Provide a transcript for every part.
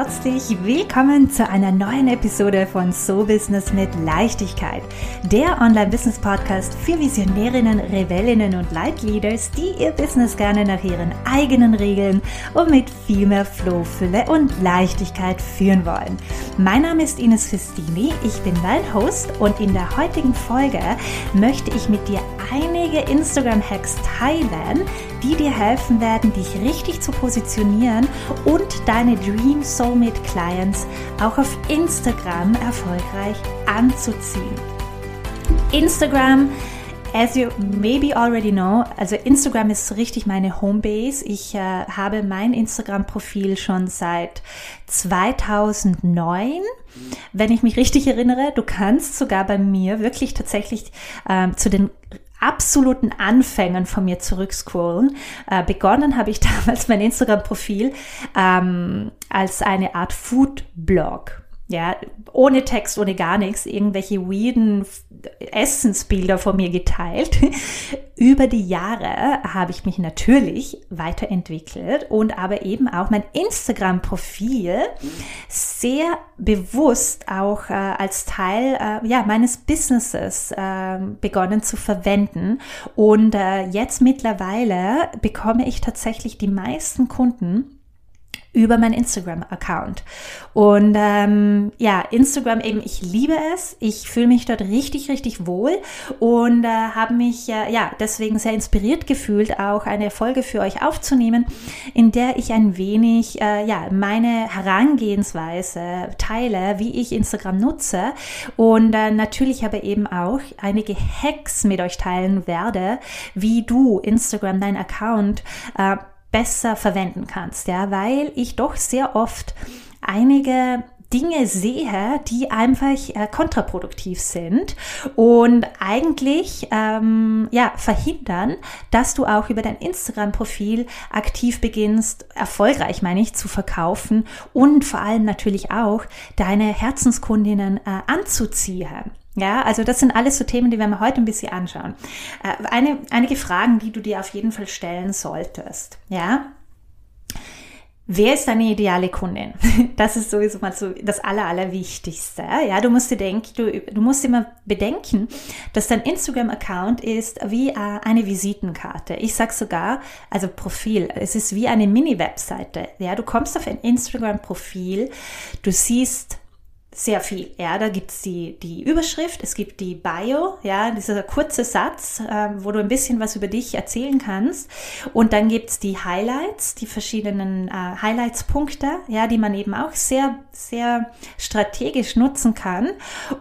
herzlich willkommen zu einer neuen Episode von So Business mit Leichtigkeit, der Online-Business-Podcast für Visionärinnen, Rebellinnen und Leitleaders, die ihr Business gerne nach ihren eigenen Regeln und mit viel mehr Flow, Fülle und Leichtigkeit führen wollen. Mein Name ist Ines Festini, ich bin dein Host und in der heutigen Folge möchte ich mit dir einige Instagram-Hacks teilen, die dir helfen werden, dich richtig zu positionieren und deine Dream Soulmate Clients auch auf Instagram erfolgreich anzuziehen. Instagram As you maybe already know, also Instagram ist richtig meine Homebase. Ich äh, habe mein Instagram-Profil schon seit 2009. Wenn ich mich richtig erinnere, du kannst sogar bei mir wirklich tatsächlich äh, zu den absoluten Anfängen von mir zurückscrollen. Äh, begonnen habe ich damals mein Instagram-Profil ähm, als eine Art Food-Blog. Ja, ohne Text, ohne gar nichts, irgendwelche weirden Essensbilder von mir geteilt. Über die Jahre habe ich mich natürlich weiterentwickelt und aber eben auch mein Instagram-Profil sehr bewusst auch äh, als Teil äh, ja, meines Businesses äh, begonnen zu verwenden. Und äh, jetzt mittlerweile bekomme ich tatsächlich die meisten Kunden, über meinen Instagram-Account. Und ähm, ja, Instagram eben, ich liebe es. Ich fühle mich dort richtig, richtig wohl und äh, habe mich äh, ja deswegen sehr inspiriert gefühlt, auch eine Folge für euch aufzunehmen, in der ich ein wenig äh, ja meine Herangehensweise teile, wie ich Instagram nutze und äh, natürlich aber eben auch einige Hacks mit euch teilen werde, wie du Instagram, dein Account äh, besser verwenden kannst, ja, weil ich doch sehr oft einige Dinge sehe, die einfach äh, kontraproduktiv sind und eigentlich ähm, ja verhindern, dass du auch über dein Instagram-Profil aktiv beginnst, erfolgreich meine ich, zu verkaufen und vor allem natürlich auch deine Herzenskundinnen äh, anzuziehen. Ja, also das sind alles so Themen, die werden wir heute ein bisschen anschauen. Äh, eine, einige Fragen, die du dir auf jeden Fall stellen solltest. Ja, Wer ist deine ideale Kundin? Das ist sowieso mal so das Aller, Allerwichtigste. Ja, du musst dir denken, du, du musst immer bedenken, dass dein Instagram-Account ist wie äh, eine Visitenkarte. Ich sag sogar, also Profil. Es ist wie eine Mini-Webseite. Ja, du kommst auf ein Instagram-Profil, du siehst sehr viel. Ja, da gibt's die, die Überschrift, es gibt die Bio, ja, dieser kurze Satz, äh, wo du ein bisschen was über dich erzählen kannst. Und dann gibt's die Highlights, die verschiedenen äh, Highlights-Punkte, ja, die man eben auch sehr, sehr strategisch nutzen kann.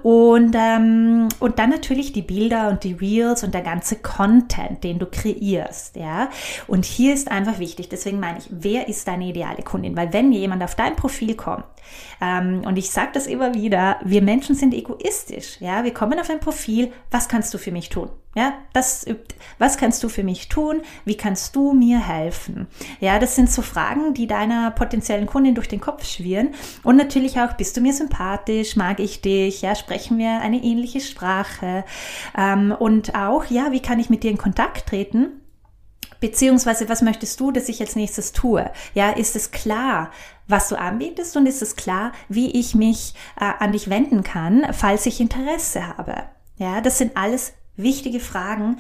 Und, ähm, und dann natürlich die Bilder und die Reels und der ganze Content, den du kreierst, ja. Und hier ist einfach wichtig, deswegen meine ich, wer ist deine ideale Kundin? Weil wenn jemand auf dein Profil kommt, ähm, und ich sage das immer wieder, wir Menschen sind egoistisch. Ja, wir kommen auf ein Profil. Was kannst du für mich tun? Ja, das. Was kannst du für mich tun? Wie kannst du mir helfen? Ja, das sind so Fragen, die deiner potenziellen Kundin durch den Kopf schwirren. Und natürlich auch, bist du mir sympathisch? Mag ich dich? Ja, sprechen wir eine ähnliche Sprache? Ähm, und auch, ja, wie kann ich mit dir in Kontakt treten? Beziehungsweise, was möchtest du, dass ich als nächstes tue? Ja, ist es klar, was du anbietest und ist es klar, wie ich mich äh, an dich wenden kann, falls ich Interesse habe? Ja, das sind alles wichtige Fragen,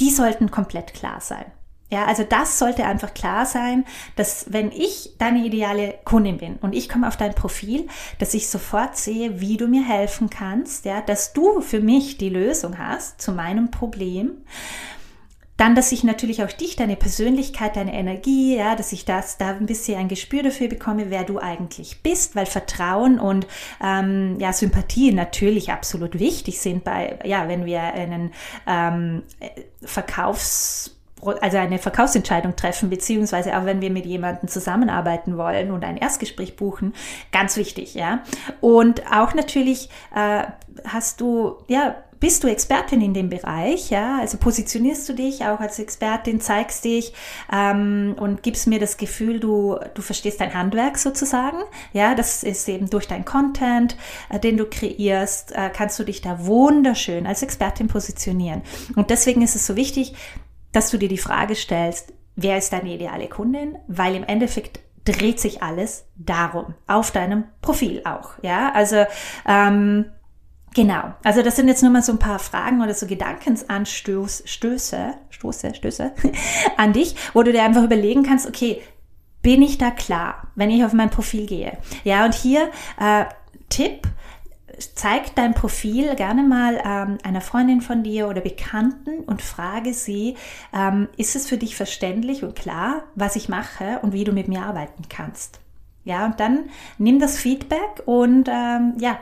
die sollten komplett klar sein. Ja, also das sollte einfach klar sein, dass wenn ich deine ideale Kundin bin und ich komme auf dein Profil, dass ich sofort sehe, wie du mir helfen kannst, ja, dass du für mich die Lösung hast zu meinem Problem dann, dass ich natürlich auch dich, deine Persönlichkeit, deine Energie, ja, dass ich das da ein bisschen ein Gespür dafür bekomme, wer du eigentlich bist, weil Vertrauen und ähm, ja Sympathie natürlich absolut wichtig sind bei, ja, wenn wir einen ähm, Verkaufs also eine Verkaufsentscheidung treffen, beziehungsweise auch wenn wir mit jemandem zusammenarbeiten wollen und ein Erstgespräch buchen, ganz wichtig, ja. Und auch natürlich äh, hast du, ja, bist du Expertin in dem Bereich, ja, also positionierst du dich auch als Expertin, zeigst dich ähm, und gibst mir das Gefühl, du, du verstehst dein Handwerk sozusagen, ja, das ist eben durch dein Content, äh, den du kreierst, äh, kannst du dich da wunderschön als Expertin positionieren. Und deswegen ist es so wichtig, dass du dir die Frage stellst, wer ist deine ideale Kundin? Weil im Endeffekt dreht sich alles darum, auf deinem Profil auch. Ja, also ähm, Genau, also das sind jetzt nur mal so ein paar Fragen oder so Gedankensanstöße, Stöße, Stoße, Stöße an dich, wo du dir einfach überlegen kannst, okay, bin ich da klar, wenn ich auf mein Profil gehe? Ja, und hier äh, Tipp, zeig dein Profil gerne mal ähm, einer Freundin von dir oder Bekannten und frage sie, ähm, ist es für dich verständlich und klar, was ich mache und wie du mit mir arbeiten kannst? Ja, und dann nimm das Feedback und ähm, ja,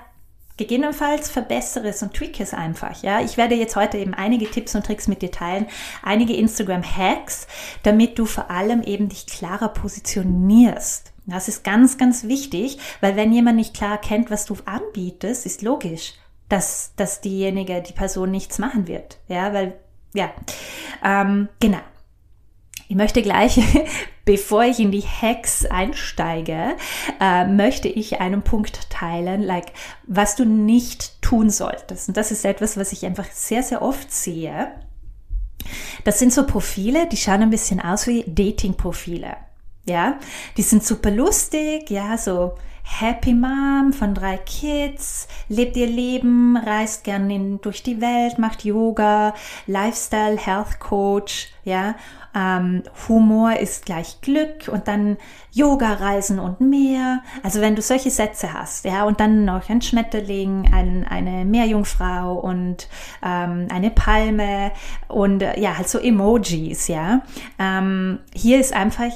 Gegebenenfalls verbessere es und tweak es einfach. Ja, ich werde jetzt heute eben einige Tipps und Tricks mit dir teilen, einige Instagram-Hacks, damit du vor allem eben dich klarer positionierst. Das ist ganz, ganz wichtig, weil wenn jemand nicht klar kennt, was du anbietest, ist logisch, dass, dass diejenige, die Person nichts machen wird. Ja, weil, ja, ähm, genau. Ich möchte gleich, bevor ich in die Hacks einsteige, äh, möchte ich einen Punkt teilen, like, was du nicht tun solltest. Und das ist etwas, was ich einfach sehr, sehr oft sehe. Das sind so Profile, die schauen ein bisschen aus wie Dating-Profile. Ja, die sind super lustig, ja, so Happy Mom von drei Kids, lebt ihr Leben, reist gern in, durch die Welt, macht Yoga, Lifestyle, Health Coach, ja, ähm, Humor ist gleich Glück und dann Yoga, Reisen und mehr. Also wenn du solche Sätze hast, ja, und dann noch ein Schmetterling, ein, eine Meerjungfrau und ähm, eine Palme und ja, halt so Emojis, ja. Ähm, hier ist einfach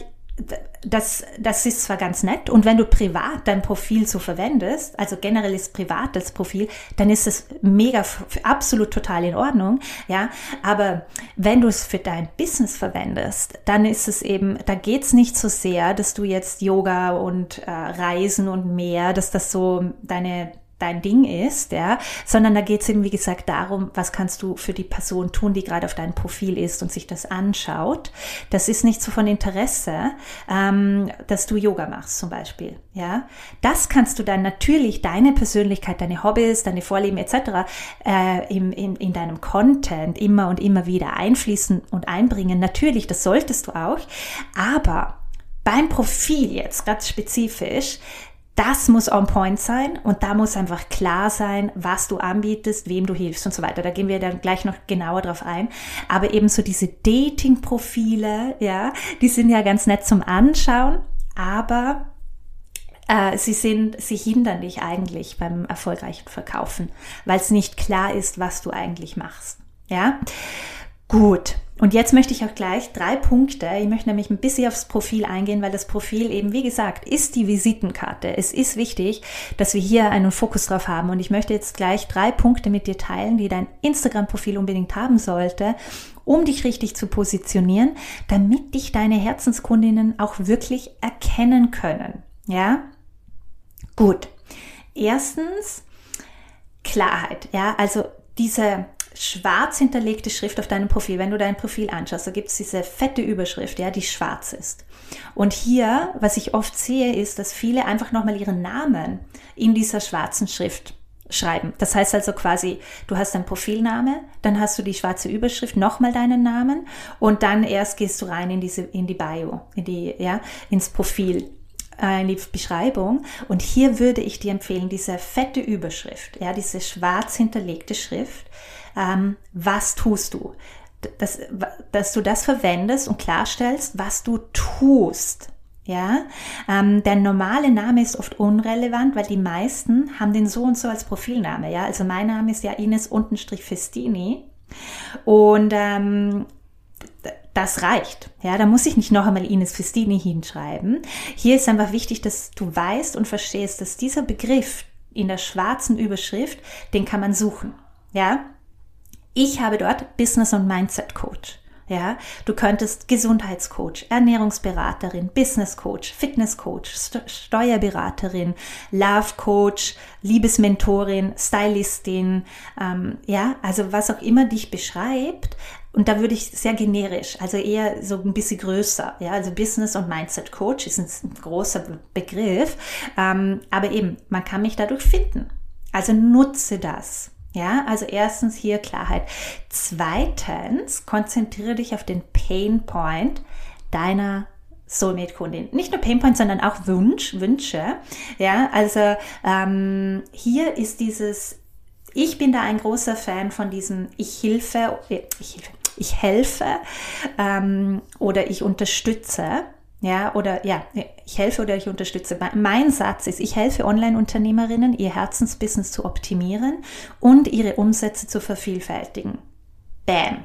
das, das ist zwar ganz nett. Und wenn du privat dein Profil so verwendest, also generell ist privat das Profil, dann ist es mega, absolut total in Ordnung, ja, aber wenn du es für dein Business verwendest, dann ist es eben, da geht's nicht so sehr, dass du jetzt Yoga und äh, Reisen und mehr, dass das so deine dein Ding ist, ja, sondern da geht es eben, wie gesagt, darum, was kannst du für die Person tun, die gerade auf deinem Profil ist und sich das anschaut. Das ist nicht so von Interesse, ähm, dass du Yoga machst zum Beispiel, ja. Das kannst du dann natürlich, deine Persönlichkeit, deine Hobbys, deine Vorlieben etc. Äh, im, in, in deinem Content immer und immer wieder einfließen und einbringen. Natürlich, das solltest du auch, aber beim Profil jetzt ganz spezifisch das muss on point sein und da muss einfach klar sein, was du anbietest, wem du hilfst und so weiter. Da gehen wir dann gleich noch genauer drauf ein. Aber eben so diese Dating-Profile, ja, die sind ja ganz nett zum Anschauen, aber äh, sie sind, sie hindern dich eigentlich beim erfolgreichen Verkaufen, weil es nicht klar ist, was du eigentlich machst. Ja, gut. Und jetzt möchte ich auch gleich drei Punkte, ich möchte nämlich ein bisschen aufs Profil eingehen, weil das Profil eben, wie gesagt, ist die Visitenkarte. Es ist wichtig, dass wir hier einen Fokus drauf haben. Und ich möchte jetzt gleich drei Punkte mit dir teilen, die dein Instagram-Profil unbedingt haben sollte, um dich richtig zu positionieren, damit dich deine Herzenskundinnen auch wirklich erkennen können. Ja? Gut. Erstens, Klarheit. Ja, also diese schwarz hinterlegte Schrift auf deinem Profil, wenn du dein Profil anschaust, da gibt es diese fette Überschrift, ja, die schwarz ist. Und hier, was ich oft sehe, ist, dass viele einfach nochmal ihren Namen in dieser schwarzen Schrift schreiben. Das heißt also quasi, du hast deinen Profilname, dann hast du die schwarze Überschrift, nochmal deinen Namen und dann erst gehst du rein in diese, in die Bio, in die, ja, ins Profil äh, in die Beschreibung. Und hier würde ich dir empfehlen, diese fette Überschrift, ja, diese schwarz hinterlegte Schrift, ähm, was tust du? Dass, dass du das verwendest und klarstellst, was du tust. Ja, ähm, der normale Name ist oft unrelevant, weil die meisten haben den so und so als Profilname. Ja, also mein Name ist ja Ines Untenstrich Festini und ähm, das reicht. Ja, da muss ich nicht noch einmal Ines Festini hinschreiben. Hier ist einfach wichtig, dass du weißt und verstehst, dass dieser Begriff in der schwarzen Überschrift, den kann man suchen. Ja, ich habe dort Business und Mindset Coach. Ja, du könntest Gesundheitscoach, Ernährungsberaterin, Business Coach, Fitness Coach, St Steuerberaterin, Love Coach, Liebesmentorin, Stylistin, ähm, ja, also was auch immer dich beschreibt. Und da würde ich sehr generisch, also eher so ein bisschen größer, ja, also Business und Mindset Coach ist ein großer Begriff, ähm, aber eben, man kann mich dadurch finden. Also nutze das. Ja, also erstens hier Klarheit. Zweitens, konzentriere dich auf den Pain Point deiner Soulmate-Kundin. Nicht nur Painpoint, sondern auch Wunsch, Wünsche. Ja, also ähm, hier ist dieses, ich bin da ein großer Fan von diesem Ich hilfe, äh, ich hilfe, ich helfe ähm, oder ich unterstütze. Ja, oder ja, ich helfe oder ich unterstütze. Mein Satz ist, ich helfe Online-Unternehmerinnen, ihr Herzensbusiness zu optimieren und ihre Umsätze zu vervielfältigen. Bam.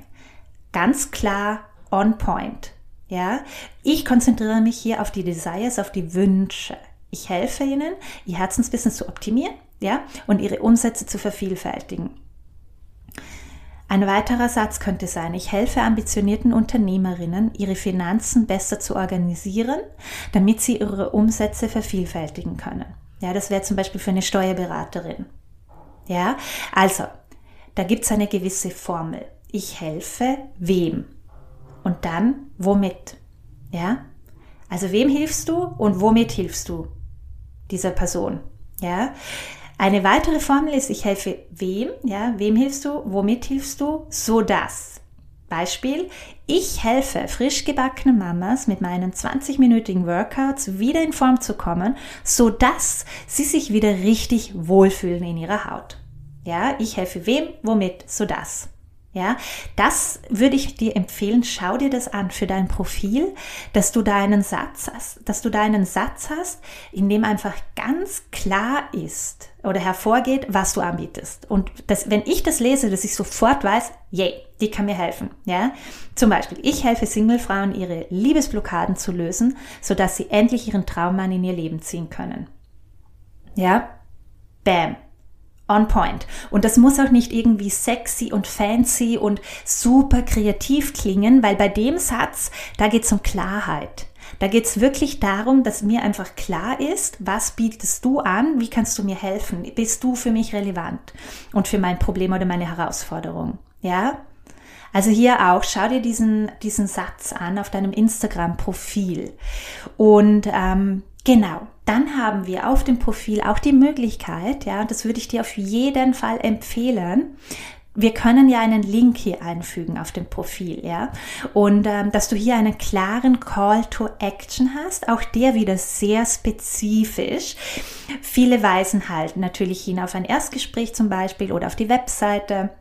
Ganz klar on point. Ja, ich konzentriere mich hier auf die Desires, auf die Wünsche. Ich helfe ihnen, ihr Herzensbusiness zu optimieren, ja, und ihre Umsätze zu vervielfältigen. Ein weiterer Satz könnte sein, ich helfe ambitionierten Unternehmerinnen, ihre Finanzen besser zu organisieren, damit sie ihre Umsätze vervielfältigen können. Ja, das wäre zum Beispiel für eine Steuerberaterin. Ja, also, da gibt es eine gewisse Formel. Ich helfe wem? Und dann womit? Ja? Also wem hilfst du und womit hilfst du dieser Person? Ja? Eine weitere Formel ist, ich helfe wem, ja, wem hilfst du, womit hilfst du, so dass. Beispiel, ich helfe frisch gebackenen Mamas mit meinen 20-minütigen Workouts wieder in Form zu kommen, so dass sie sich wieder richtig wohlfühlen in ihrer Haut. Ja, ich helfe wem, womit, so dass. Ja, das würde ich dir empfehlen. Schau dir das an für dein Profil, dass du da einen Satz hast, dass du da einen Satz hast, in dem einfach ganz klar ist oder hervorgeht, was du anbietest. Und das, wenn ich das lese, dass ich sofort weiß, yay, die kann mir helfen. Ja, zum Beispiel, ich helfe Singlefrauen, ihre Liebesblockaden zu lösen, sodass sie endlich ihren Traummann in ihr Leben ziehen können. Ja, bam on point. Und das muss auch nicht irgendwie sexy und fancy und super kreativ klingen, weil bei dem Satz, da geht es um Klarheit. Da geht es wirklich darum, dass mir einfach klar ist, was bietest du an, wie kannst du mir helfen, bist du für mich relevant und für mein Problem oder meine Herausforderung. Ja? Also hier auch, schau dir diesen, diesen Satz an auf deinem Instagram-Profil. Und ähm, Genau, dann haben wir auf dem Profil auch die Möglichkeit, ja, das würde ich dir auf jeden Fall empfehlen, wir können ja einen Link hier einfügen auf dem Profil, ja. Und ähm, dass du hier einen klaren Call to Action hast, auch der wieder sehr spezifisch. Viele weisen halt natürlich hin auf ein Erstgespräch zum Beispiel oder auf die Webseite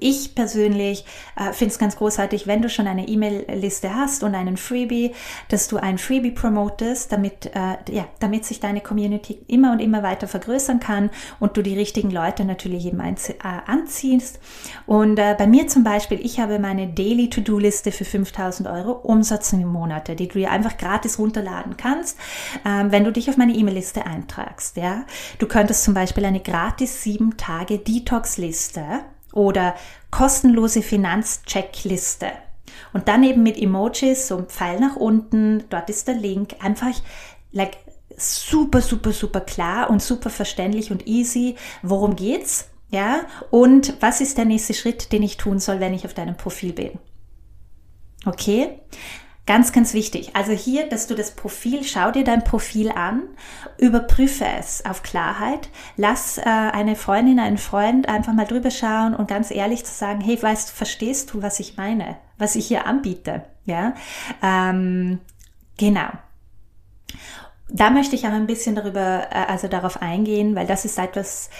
ich persönlich äh, finde es ganz großartig, wenn du schon eine E-Mail-Liste hast und einen Freebie, dass du ein Freebie promotest, damit, äh, ja, damit sich deine Community immer und immer weiter vergrößern kann und du die richtigen Leute natürlich eben ein, äh, anziehst. Und äh, bei mir zum Beispiel, ich habe meine Daily To-Do-Liste für 5000 Euro Umsatz im Monat, die du dir einfach gratis runterladen kannst, ähm, wenn du dich auf meine E-Mail-Liste eintragst. Ja? Du könntest zum Beispiel eine gratis 7 Tage Detox-Liste oder kostenlose Finanzcheckliste. Und dann eben mit Emojis, so ein Pfeil nach unten, dort ist der Link, einfach like, super, super, super klar und super verständlich und easy, worum geht's, ja, und was ist der nächste Schritt, den ich tun soll, wenn ich auf deinem Profil bin. Okay? Ganz, ganz wichtig. Also hier, dass du das Profil, schau dir dein Profil an, überprüfe es auf Klarheit, lass äh, eine Freundin, einen Freund einfach mal drüber schauen und ganz ehrlich zu sagen, hey, weißt du, verstehst du, was ich meine, was ich hier anbiete? Ja, ähm, genau. Da möchte ich auch ein bisschen darüber, äh, also darauf eingehen, weil das ist etwas,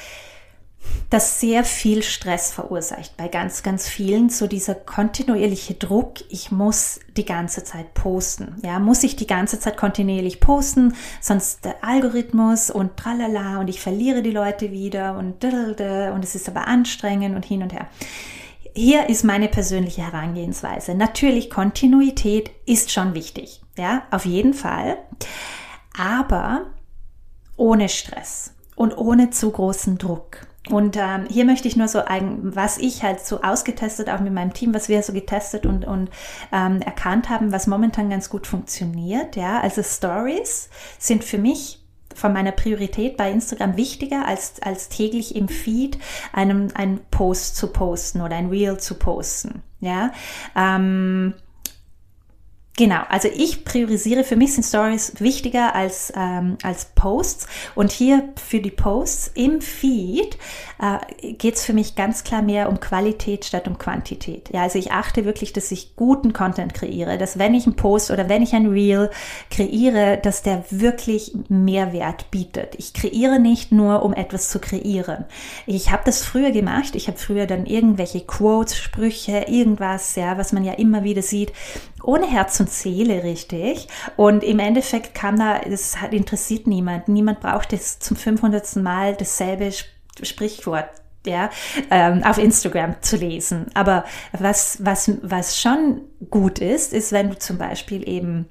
das sehr viel Stress verursacht bei ganz, ganz vielen. So dieser kontinuierliche Druck, ich muss die ganze Zeit posten. Ja, muss ich die ganze Zeit kontinuierlich posten, sonst der Algorithmus und tralala und ich verliere die Leute wieder und und es ist aber anstrengend und hin und her. Hier ist meine persönliche Herangehensweise. Natürlich, Kontinuität ist schon wichtig. Ja, auf jeden Fall. Aber ohne Stress und ohne zu großen Druck. Und ähm, hier möchte ich nur so ein, was ich halt so ausgetestet, auch mit meinem Team, was wir so getestet und, und ähm, erkannt haben, was momentan ganz gut funktioniert. Ja, also Stories sind für mich von meiner Priorität bei Instagram wichtiger als, als täglich im Feed einen, einen Post zu posten oder ein Reel zu posten. Ja, ähm, Genau, also ich priorisiere, für mich sind Stories wichtiger als, ähm, als Posts. Und hier für die Posts im Feed äh, geht es für mich ganz klar mehr um Qualität statt um Quantität. Ja, also ich achte wirklich, dass ich guten Content kreiere, dass wenn ich einen Post oder wenn ich ein Reel kreiere, dass der wirklich Mehrwert bietet. Ich kreiere nicht nur, um etwas zu kreieren. Ich habe das früher gemacht. Ich habe früher dann irgendwelche Quotes, Sprüche, irgendwas, ja, was man ja immer wieder sieht, ohne Herz und Seele richtig. Und im Endeffekt kam da, das hat interessiert niemand. Niemand braucht es zum 500. Mal dasselbe Sprichwort ja, ähm, auf Instagram zu lesen. Aber was, was, was schon gut ist, ist, wenn du zum Beispiel eben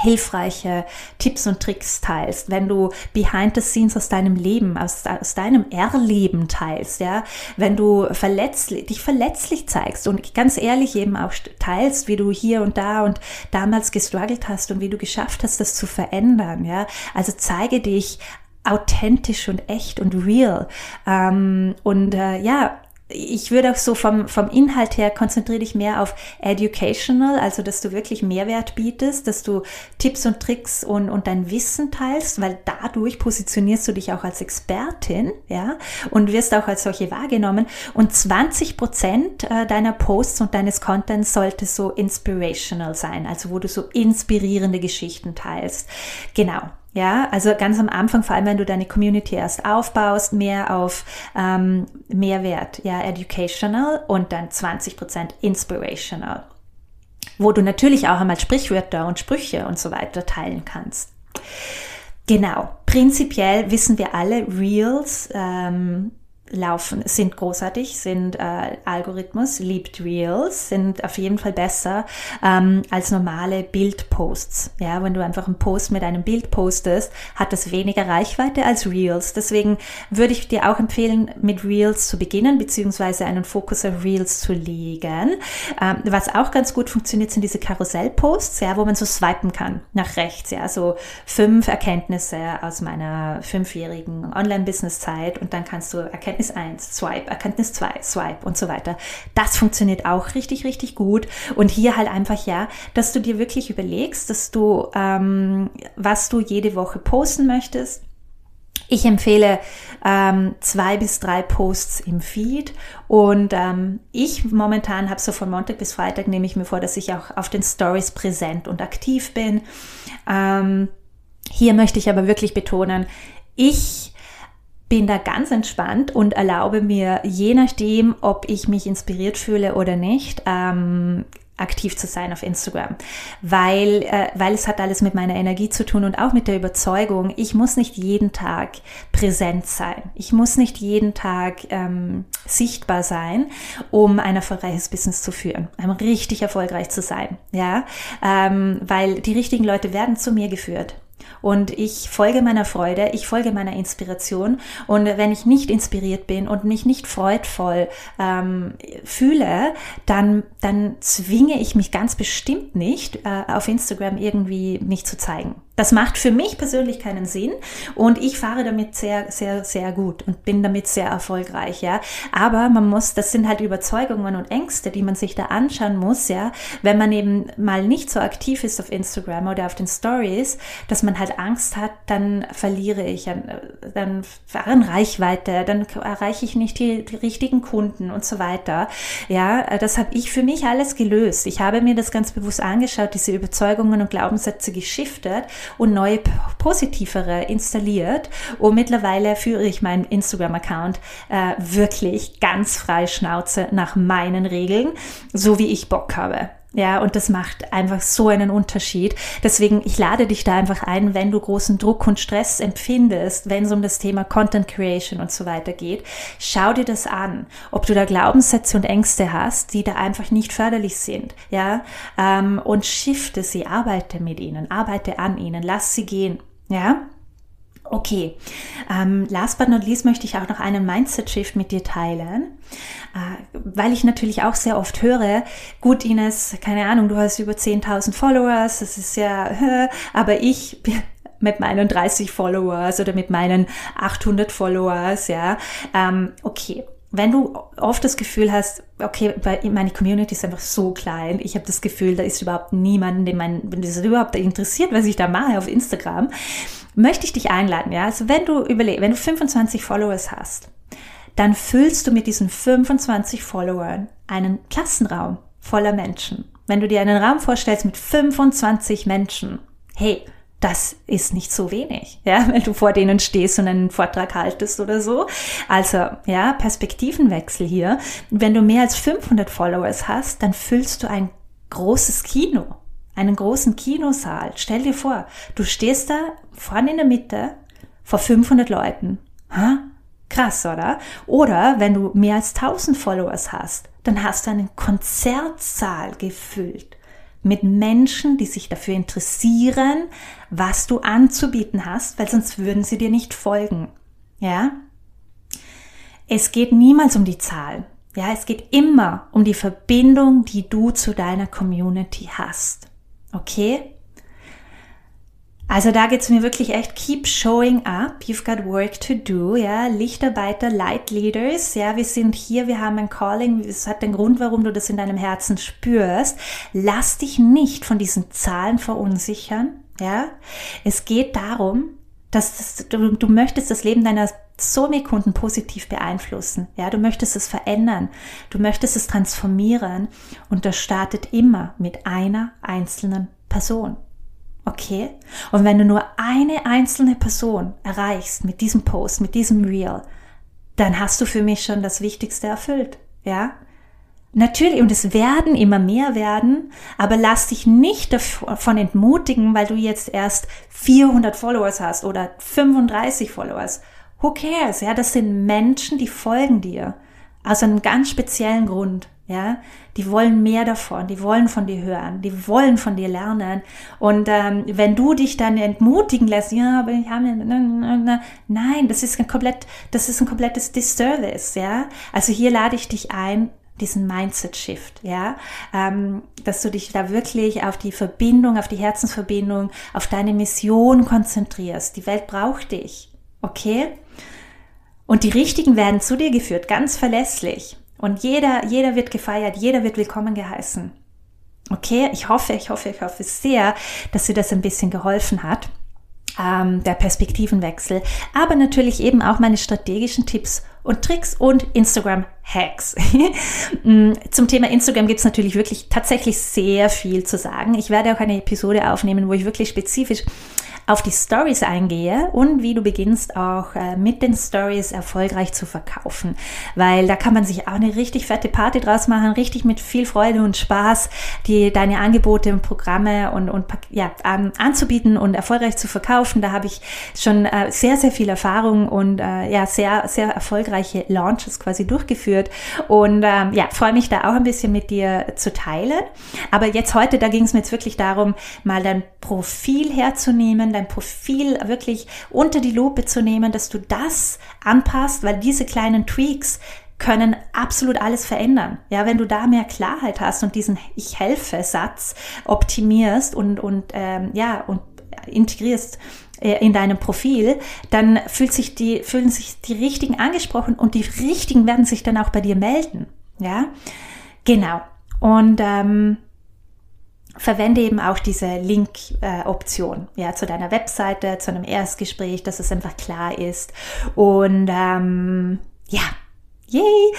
hilfreiche Tipps und Tricks teilst, wenn du behind the scenes aus deinem Leben, aus, aus deinem Erleben teilst, ja, wenn du verletzlich, dich verletzlich zeigst und ganz ehrlich eben auch teilst, wie du hier und da und damals gestruggelt hast und wie du geschafft hast, das zu verändern, ja, also zeige dich authentisch und echt und real. Ähm, und äh, ja, ich würde auch so vom, vom Inhalt her konzentriere dich mehr auf educational, also dass du wirklich Mehrwert bietest, dass du Tipps und Tricks und, und dein Wissen teilst, weil dadurch positionierst du dich auch als Expertin, ja, und wirst auch als solche wahrgenommen. Und 20 Prozent äh, deiner Posts und deines Contents sollte so inspirational sein, also wo du so inspirierende Geschichten teilst. Genau. Ja, also ganz am Anfang, vor allem wenn du deine Community erst aufbaust, mehr auf ähm, Mehrwert, ja, educational und dann 20% inspirational, wo du natürlich auch einmal Sprichwörter und Sprüche und so weiter teilen kannst. Genau, prinzipiell wissen wir alle, Reels ähm, laufen, sind großartig, sind äh, Algorithmus, liebt Reels, sind auf jeden Fall besser ähm, als normale Bildposts. Ja, wenn du einfach einen Post mit einem Bild postest, hat das weniger Reichweite als Reels. Deswegen würde ich dir auch empfehlen, mit Reels zu beginnen, beziehungsweise einen Fokus auf Reels zu legen. Ähm, was auch ganz gut funktioniert, sind diese Karussellposts, ja, wo man so swipen kann nach rechts, ja, so fünf Erkenntnisse aus meiner fünfjährigen Online-Business-Zeit und dann kannst du Erkenntnisse Erkenntnis 1, Swipe, Erkenntnis 2, Swipe und so weiter. Das funktioniert auch richtig, richtig gut. Und hier halt einfach ja, dass du dir wirklich überlegst, dass du, ähm, was du jede Woche posten möchtest. Ich empfehle ähm, zwei bis drei Posts im Feed und ähm, ich momentan habe so von Montag bis Freitag nehme ich mir vor, dass ich auch auf den Stories präsent und aktiv bin. Ähm, hier möchte ich aber wirklich betonen, ich bin da ganz entspannt und erlaube mir, je nachdem, ob ich mich inspiriert fühle oder nicht, ähm, aktiv zu sein auf Instagram, weil, äh, weil es hat alles mit meiner Energie zu tun und auch mit der Überzeugung, ich muss nicht jeden Tag präsent sein. Ich muss nicht jeden Tag ähm, sichtbar sein, um ein erfolgreiches Business zu führen, um richtig erfolgreich zu sein. Ja, ähm, weil die richtigen Leute werden zu mir geführt. Und ich folge meiner Freude, ich folge meiner Inspiration. Und wenn ich nicht inspiriert bin und mich nicht freudvoll ähm, fühle, dann, dann zwinge ich mich ganz bestimmt nicht, äh, auf Instagram irgendwie mich zu zeigen. Das macht für mich persönlich keinen Sinn und ich fahre damit sehr, sehr, sehr gut und bin damit sehr erfolgreich, ja. Aber man muss, das sind halt Überzeugungen und Ängste, die man sich da anschauen muss, ja. Wenn man eben mal nicht so aktiv ist auf Instagram oder auf den Stories, dass man halt Angst hat, dann verliere ich, dann fahren Reichweite, dann erreiche ich nicht die, die richtigen Kunden und so weiter. Ja, das habe ich für mich alles gelöst. Ich habe mir das ganz bewusst angeschaut, diese Überzeugungen und Glaubenssätze geschiftet und neue positivere installiert. Und mittlerweile führe ich meinen Instagram-Account äh, wirklich ganz frei Schnauze nach meinen Regeln, so wie ich Bock habe. Ja, und das macht einfach so einen Unterschied. Deswegen, ich lade dich da einfach ein, wenn du großen Druck und Stress empfindest, wenn es um das Thema Content Creation und so weiter geht. Schau dir das an, ob du da Glaubenssätze und Ängste hast, die da einfach nicht förderlich sind. Ja, ähm, und shifte sie, arbeite mit ihnen, arbeite an ihnen, lass sie gehen. Ja, Okay, ähm, last but not least möchte ich auch noch einen Mindset-Shift mit dir teilen, äh, weil ich natürlich auch sehr oft höre, gut Ines, keine Ahnung, du hast über 10.000 Followers, das ist ja, aber ich mit meinen 30 Followers oder mit meinen 800 Followers, ja, ähm, okay, wenn du oft das Gefühl hast, okay, meine Community ist einfach so klein, ich habe das Gefühl, da ist überhaupt niemand, den mein, das überhaupt interessiert, was ich da mache auf Instagram, möchte ich dich einladen, ja. Also wenn du überleg, wenn du 25 Followers hast, dann füllst du mit diesen 25 Followern einen Klassenraum voller Menschen. Wenn du dir einen Raum vorstellst mit 25 Menschen, hey, das ist nicht so wenig, ja, wenn du vor denen stehst und einen Vortrag haltest oder so. Also, ja, Perspektivenwechsel hier. Wenn du mehr als 500 Followers hast, dann füllst du ein großes Kino, einen großen Kinosaal. Stell dir vor, du stehst da vorne in der Mitte vor 500 Leuten. Ha? Krass, oder? Oder wenn du mehr als 1000 Followers hast, dann hast du einen Konzertsaal gefüllt mit Menschen, die sich dafür interessieren, was du anzubieten hast, weil sonst würden sie dir nicht folgen. Ja? Es geht niemals um die Zahl. Ja, es geht immer um die Verbindung, die du zu deiner Community hast. Okay? Also da geht's mir wirklich echt, keep showing up, you've got work to do, ja, Lichtarbeiter, Light Leaders, ja, wir sind hier, wir haben ein Calling, es hat den Grund, warum du das in deinem Herzen spürst. Lass dich nicht von diesen Zahlen verunsichern, ja. Es geht darum, dass das, du, du möchtest das Leben deiner Somi-Kunden positiv beeinflussen, ja, du möchtest es verändern, du möchtest es transformieren. Und das startet immer mit einer einzelnen Person. Okay? Und wenn du nur eine einzelne Person erreichst mit diesem Post, mit diesem Reel, dann hast du für mich schon das Wichtigste erfüllt. Ja? Natürlich, und es werden immer mehr werden, aber lass dich nicht davon entmutigen, weil du jetzt erst 400 Followers hast oder 35 Followers. Who cares? Ja, das sind Menschen, die folgen dir. Aus einem ganz speziellen Grund. Ja, die wollen mehr davon, die wollen von dir hören, die wollen von dir lernen. Und ähm, wenn du dich dann entmutigen lässt, ja, aber ich habe, nein, das ist ein komplett, das ist ein komplettes Disservice, ja. Also hier lade ich dich ein, diesen Mindset-Shift, ja, ähm, dass du dich da wirklich auf die Verbindung, auf die Herzensverbindung, auf deine Mission konzentrierst. Die Welt braucht dich, okay? Und die Richtigen werden zu dir geführt, ganz verlässlich. Und jeder, jeder wird gefeiert, jeder wird willkommen geheißen. Okay, ich hoffe, ich hoffe, ich hoffe sehr, dass dir das ein bisschen geholfen hat, ähm, der Perspektivenwechsel, aber natürlich eben auch meine strategischen Tipps und Tricks und Instagram-Hacks. Mm, zum Thema Instagram gibt es natürlich wirklich tatsächlich sehr viel zu sagen. Ich werde auch eine Episode aufnehmen, wo ich wirklich spezifisch auf die Stories eingehe und wie du beginnst auch äh, mit den Stories erfolgreich zu verkaufen, weil da kann man sich auch eine richtig fette Party draus machen, richtig mit viel Freude und Spaß, die deine Angebote und Programme und, und ja, an, anzubieten und erfolgreich zu verkaufen. Da habe ich schon äh, sehr, sehr viel Erfahrung und äh, ja, sehr, sehr erfolgreiche Launches quasi durchgeführt und ähm, ja, freue mich da auch ein bisschen mit dir zu teilen. Aber jetzt heute, da ging es mir jetzt wirklich darum, mal dein Profil herzunehmen, dein Profil wirklich unter die Lupe zu nehmen, dass du das anpasst, weil diese kleinen Tweaks können absolut alles verändern. Ja, wenn du da mehr Klarheit hast und diesen Ich helfe Satz optimierst und, und ähm, ja, und integrierst äh, in deinem Profil, dann fühlt sich die, fühlen sich die Richtigen angesprochen und die Richtigen werden sich dann auch bei dir melden. Ja, genau. Und ähm, verwende eben auch diese Link-Option äh, ja, zu deiner Webseite, zu einem Erstgespräch, dass es einfach klar ist. Und ähm, ja, yay!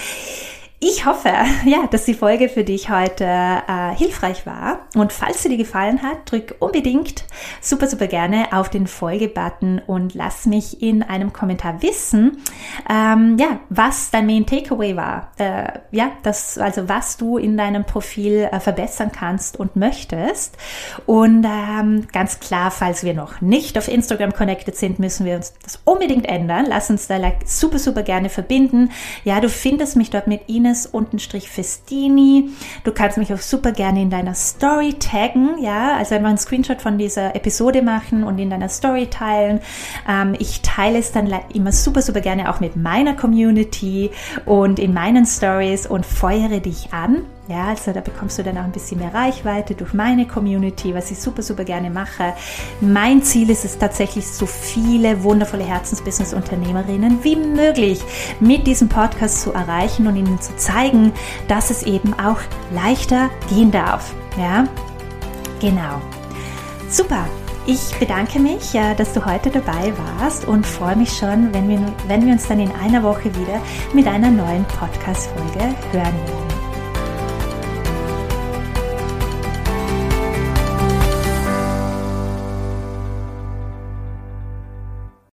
Ich hoffe, ja, dass die Folge für dich heute äh, hilfreich war. Und falls sie dir gefallen hat, drück unbedingt super, super gerne auf den Folge-Button und lass mich in einem Kommentar wissen, ähm, ja, was dein Main Takeaway war. Äh, ja, das, also was du in deinem Profil äh, verbessern kannst und möchtest. Und ähm, ganz klar, falls wir noch nicht auf Instagram connected sind, müssen wir uns das unbedingt ändern. Lass uns da like, super, super gerne verbinden. Ja, du findest mich dort mit Ines Ines-Festini. Du kannst mich auch super gerne in deiner Story taggen, ja, also einfach einen Screenshot von dieser Episode machen und in deiner Story teilen. Ähm, ich teile es dann immer super, super gerne auch mit meiner Community und in meinen Stories und feuere dich an Ja, also da bekommst du dann auch ein bisschen mehr Reichweite durch meine Community, was ich super, super gerne mache. Mein Ziel ist es tatsächlich, so viele wundervolle Herzensbusiness-Unternehmerinnen wie möglich mit diesem Podcast zu erreichen und ihnen zu zeigen, dass es eben auch leichter gehen darf. Ja, genau. Super. Ich bedanke mich, dass du heute dabei warst und freue mich schon, wenn wir, wenn wir uns dann in einer Woche wieder mit einer neuen Podcast-Folge hören werden.